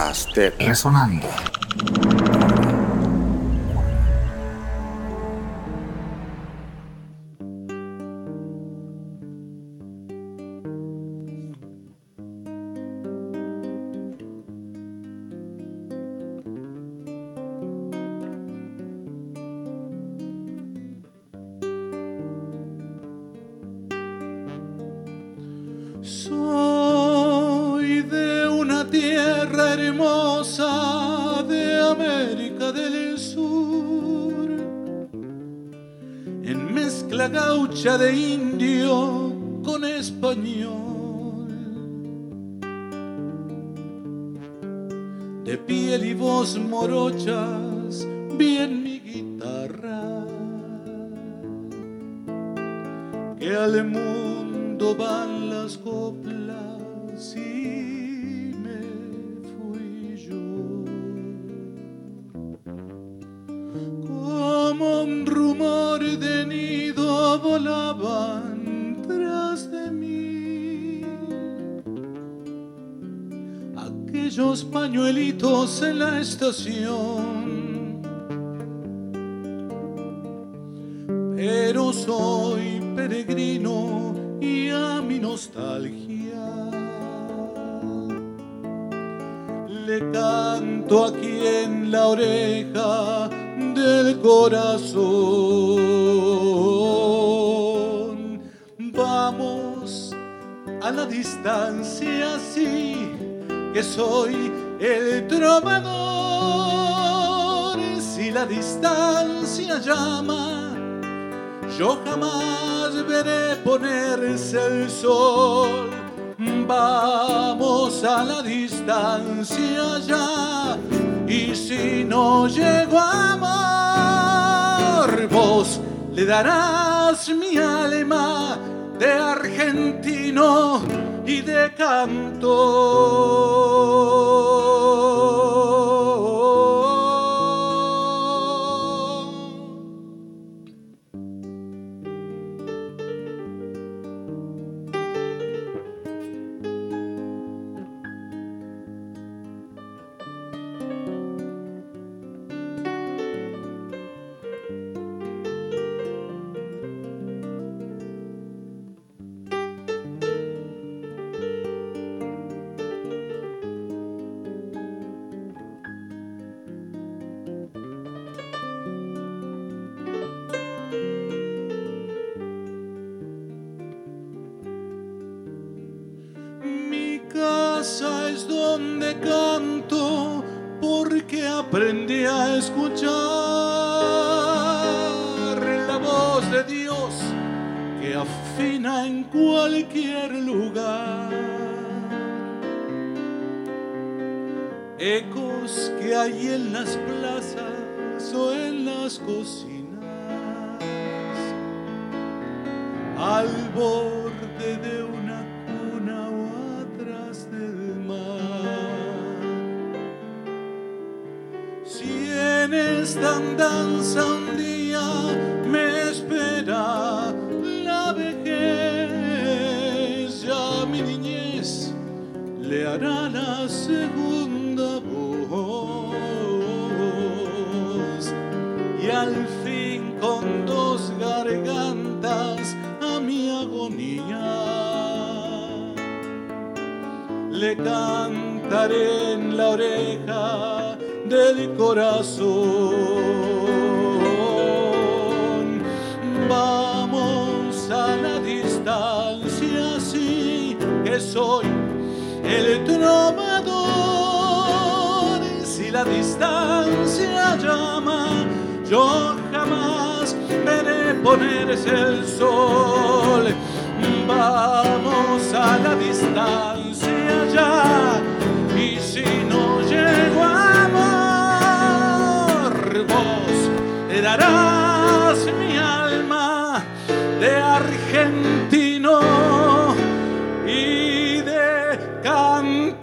podcast. Guitarra, que al mundo van las coplas y me fui yo. Como un rumor de nido volaban tras de mí aquellos pañuelitos en la estación. Soy peregrino y a mi nostalgia le canto aquí en la oreja del corazón. Vamos a la distancia, sí, que soy el trovador. Si la distancia llama, yo jamás veré ponerse el sol. Vamos a la distancia ya. Y si no llego a amor, vos le darás mi alma de argentino y de canto. Hay en las plazas o en las cocinas al borde de una cuna o atrás del mar. Si en esta andanza un día me espera la vejez, ya mi niñez le hará la segunda cantaré en la oreja del corazón. Vamos a la distancia, sí que soy el trovador. Si la distancia llama, yo jamás veré ponerse el sol. Vamos a la distancia le darás mi alma de argentino y de cantar.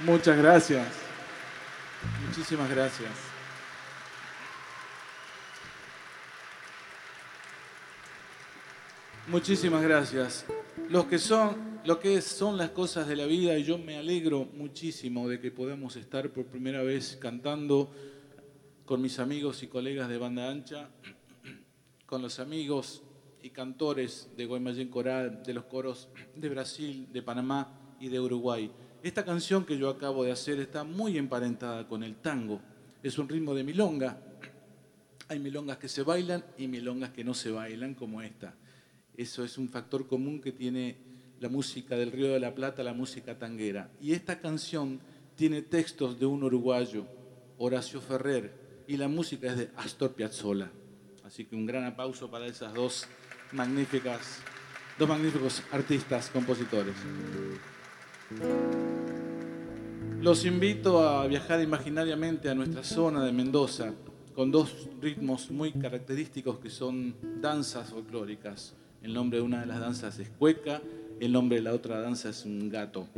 Muchas gracias. Muchísimas gracias. Muchísimas gracias. Lo que son, lo que son las cosas de la vida y yo me alegro muchísimo de que podamos estar por primera vez cantando con mis amigos y colegas de banda ancha, con los amigos y cantores de Guaymallén Coral, de los coros de Brasil, de Panamá y de Uruguay. Esta canción que yo acabo de hacer está muy emparentada con el tango. Es un ritmo de milonga. Hay milongas que se bailan y milongas que no se bailan como esta. Eso es un factor común que tiene la música del Río de la Plata, la música tanguera. Y esta canción tiene textos de un uruguayo, Horacio Ferrer, y la música es de Astor Piazzolla. Así que un gran aplauso para esas dos magníficas, dos magníficos artistas, compositores. Los invito a viajar imaginariamente a nuestra zona de Mendoza con dos ritmos muy característicos que son danzas folclóricas. El nombre de una de las danzas es cueca, el nombre de la otra danza es un gato.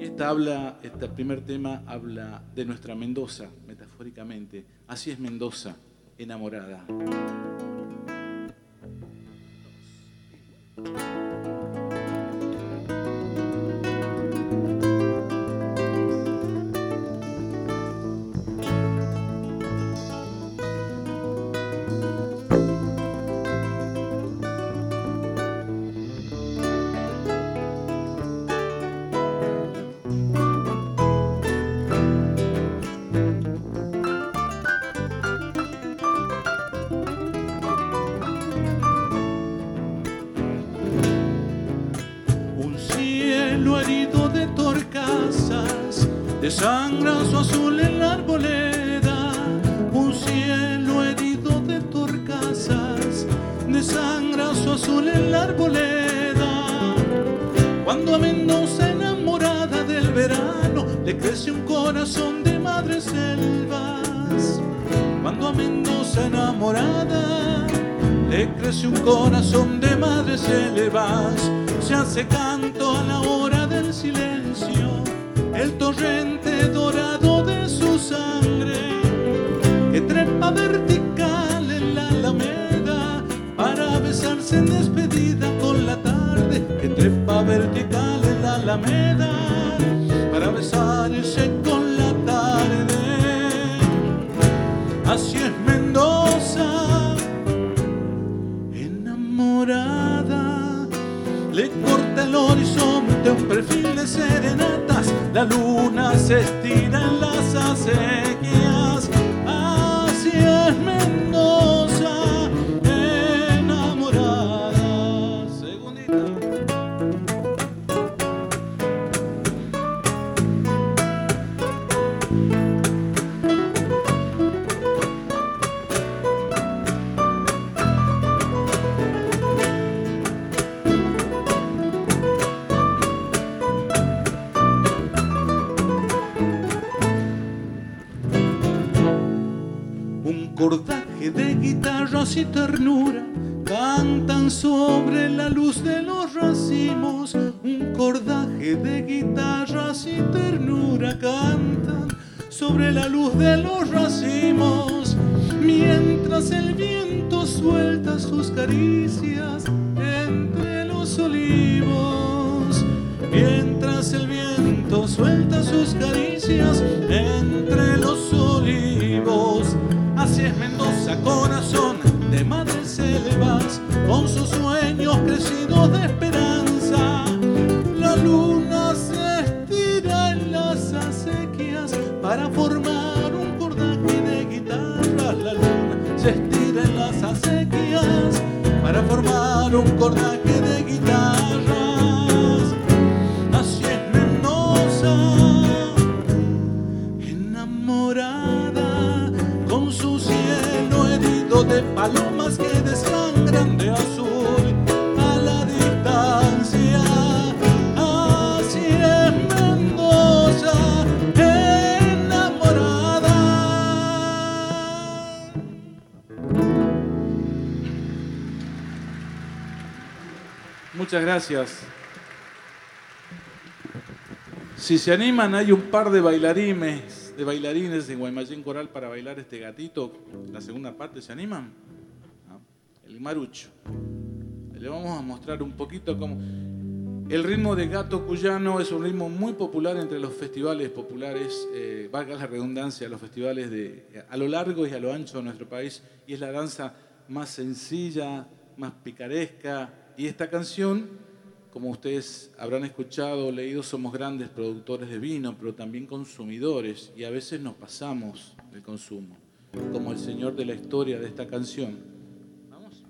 Y esta habla, este primer tema habla de nuestra Mendoza, metafóricamente. Así es Mendoza, enamorada. corazón de madres selvas. Cuando a Mendoza enamorada le crece un corazón de madres selvas, se hace canto a la hora del silencio, el torrente dorado de su sangre que trepa vertical en la alameda para besarse en despedida con la tarde, que trepa vertical en la alameda para besar el besarse al horizonte un perfil de serenatas, la luna se estira en las acequias. ternura cantan sobre la luz de los racimos un cordaje de guitarras y ternura cantan sobre la luz de los racimos. Mientras el viento suelta sus caricias entre los olivos mientras el viento suelta sus caricias gracias. Si se animan, hay un par de bailarines de bailarines de Guaymallén Coral para bailar este gatito? La segunda parte, ¿se animan? ¿No? El marucho. Le vamos a mostrar un poquito cómo... El ritmo de gato cuyano es un ritmo muy popular entre los festivales populares, eh, valga la redundancia, los festivales de, a lo largo y a lo ancho de nuestro país, y es la danza más sencilla, más picaresca, y esta canción, como ustedes habrán escuchado o leído, somos grandes productores de vino, pero también consumidores, y a veces nos pasamos del consumo, como el señor de la historia de esta canción. Vamos.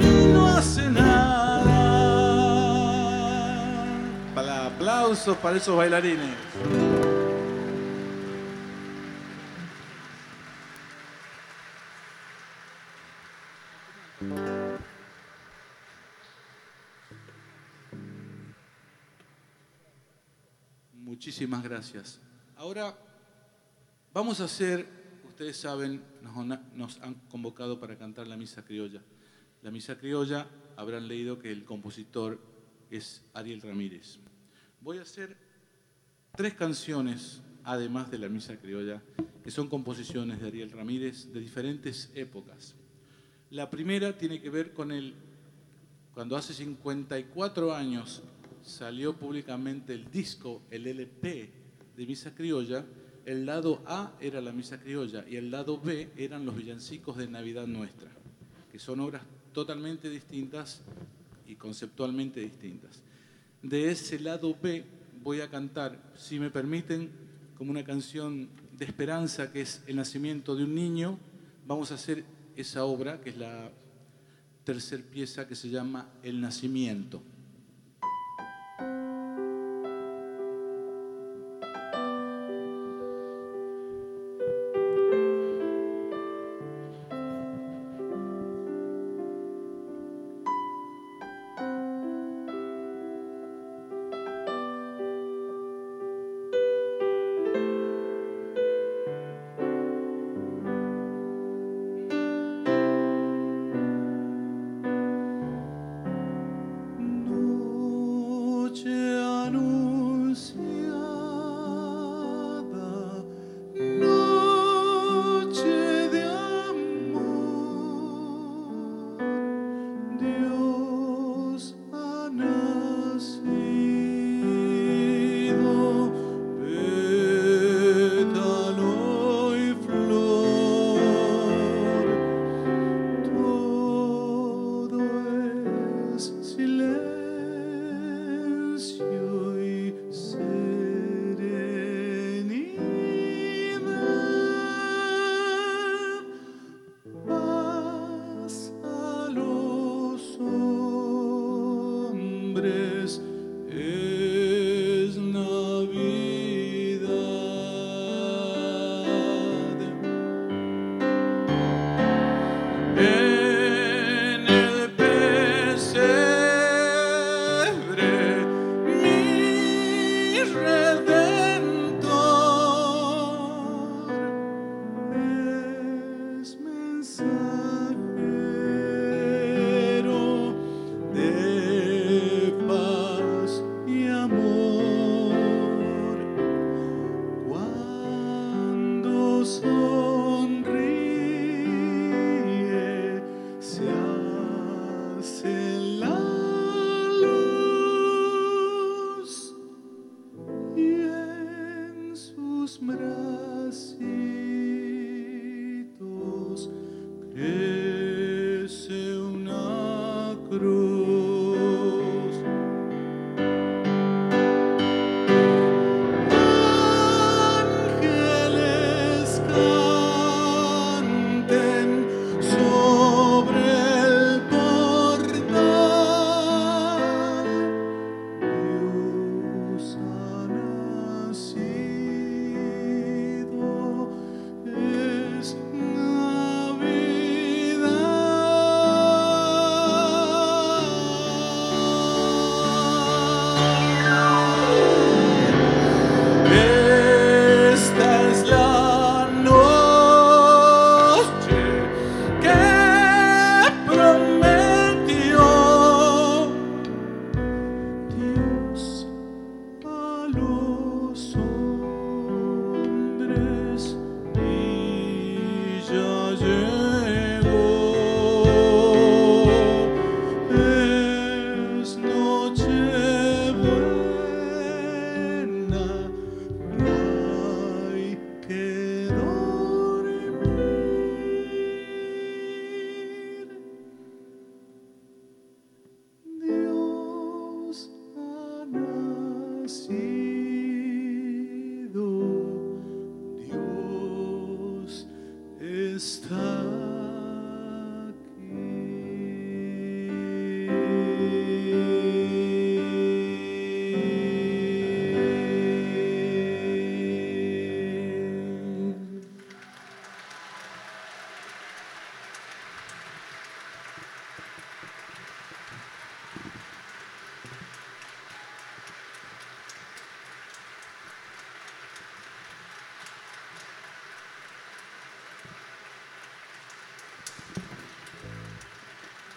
Y no hace nada. Para aplausos para esos bailarines. Muchísimas gracias. Ahora vamos a hacer, ustedes saben, nos, han convocado para cantar la misa criolla. La misa criolla habrán leído que el compositor es Ariel Ramírez. Voy a hacer tres canciones, además de la misa criolla, que son composiciones de Ariel Ramírez de diferentes épocas. La primera tiene que ver con el, cuando hace 54 años salió públicamente el disco, el LP de Misa Criolla, el lado A era la Misa Criolla y el lado B eran los villancicos de Navidad Nuestra, que son obras totalmente distintas y conceptualmente distintas. De ese lado B voy a cantar, si me permiten, como una canción de esperanza que es el nacimiento de un niño. Vamos a hacer esa obra, que es la tercer pieza que se llama El Nacimiento. thank you tus brazos.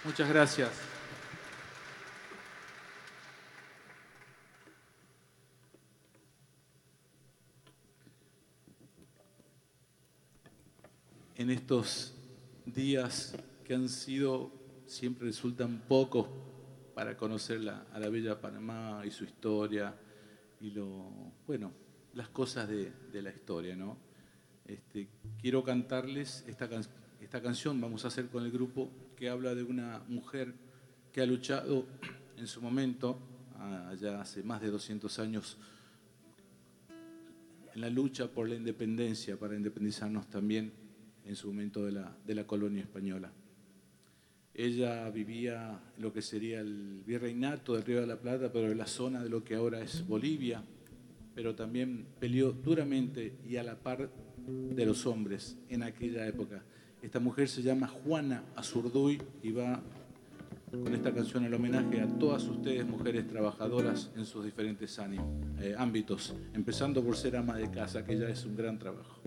Muchas gracias. En estos días que han sido, siempre resultan pocos para conocer a la bella Panamá y su historia y lo, bueno, las cosas de, la historia, ¿no? Este, quiero cantarles esta, esta canción, vamos a hacer con el grupo que habla de una mujer que ha luchado en su momento, allá hace más de 200 años, en la lucha por la independencia, para independizarnos también en su momento de la, de la colonia española. Ella vivía en lo que sería el virreinato del Río de la Plata, pero en la zona de lo que ahora es Bolivia, pero también peleó duramente y a la par de los hombres en aquella época. Esta mujer se llama Juana Azurduy y va con esta canción el homenaje a todas ustedes, mujeres trabajadoras en sus diferentes eh, ámbitos, empezando por ser ama de casa, que ya es un gran trabajo.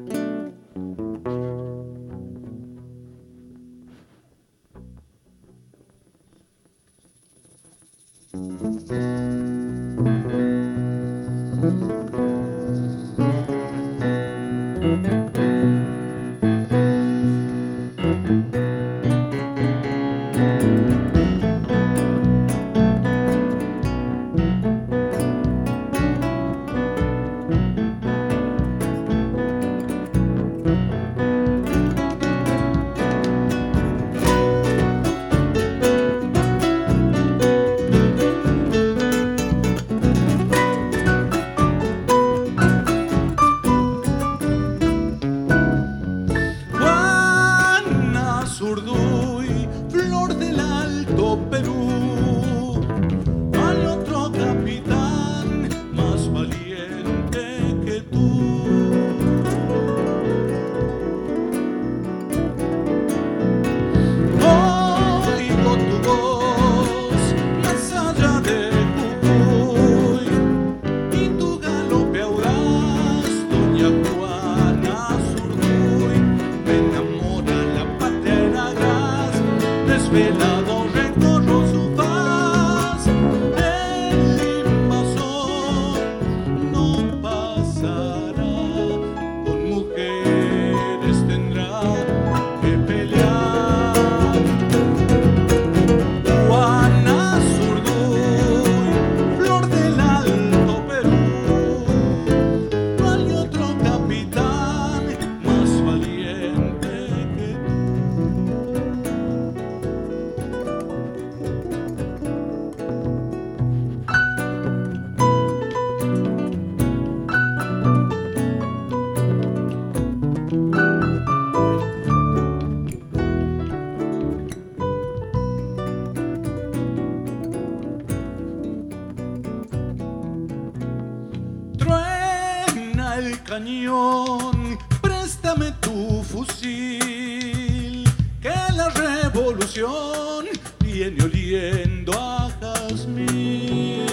cañón, préstame tu fusil, que la revolución viene oliendo a jazmín.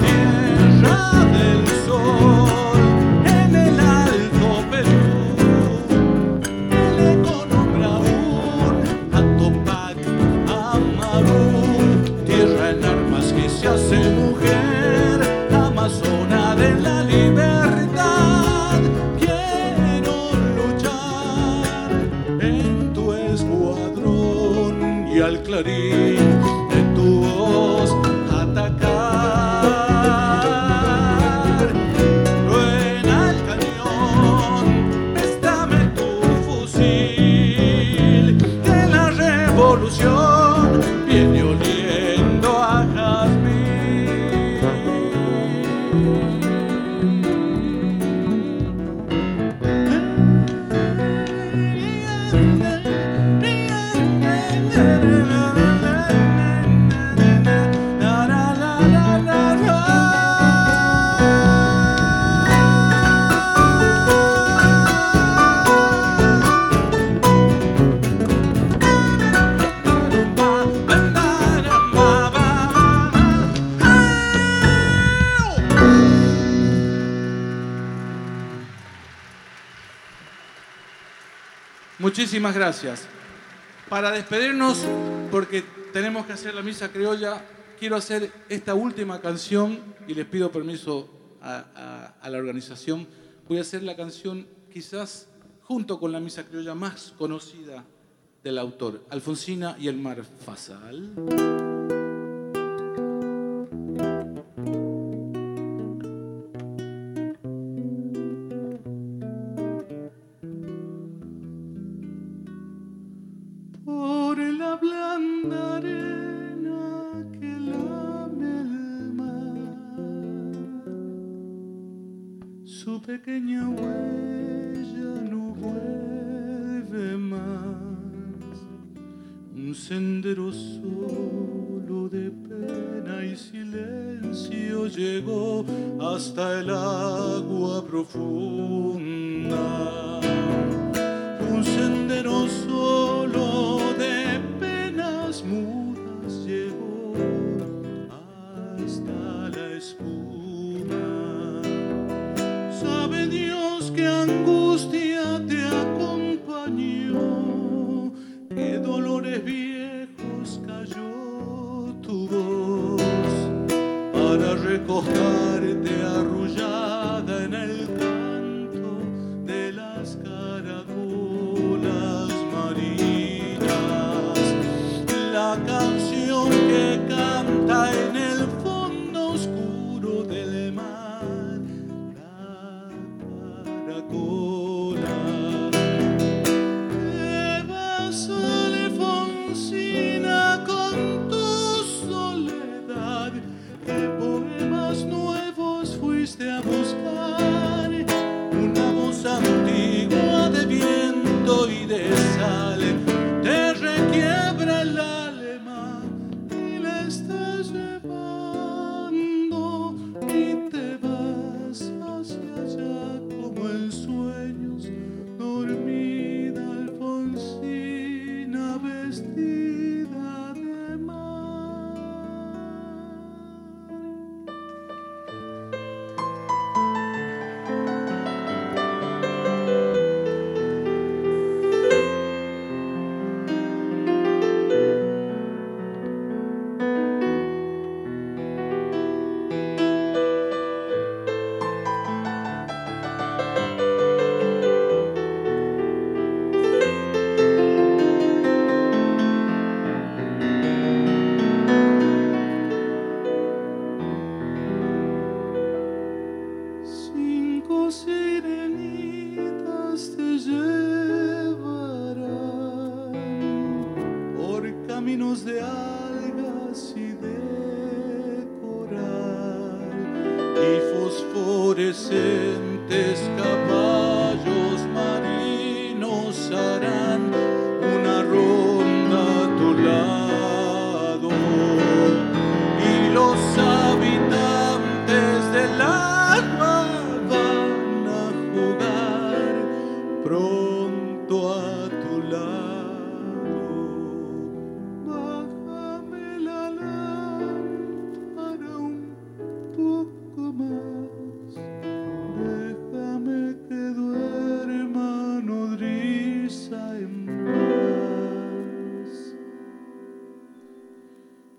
Tierra del Muchísimas gracias. Para despedirnos, porque tenemos que hacer la misa criolla, quiero hacer esta última canción y les pido permiso a, la organización. Voy a hacer la canción quizás junto con la misa criolla más conocida del autor, Alfonsina y el mar Fasal.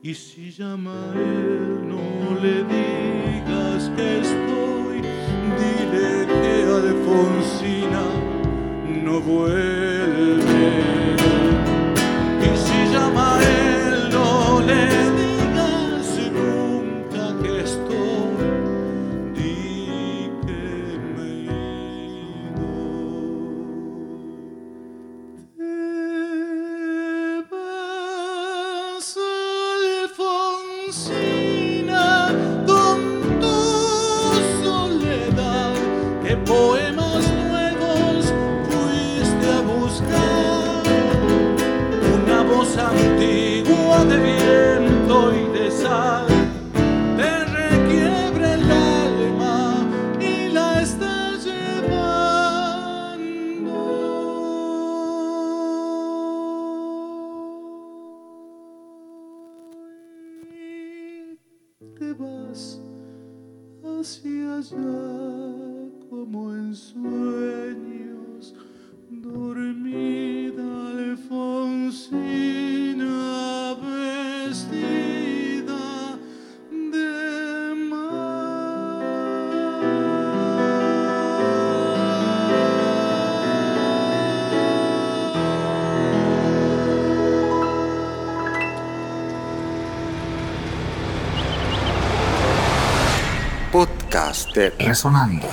Y si llama él, no le digas que estoy, dile que Alfonsina no vuelve. Master resonando.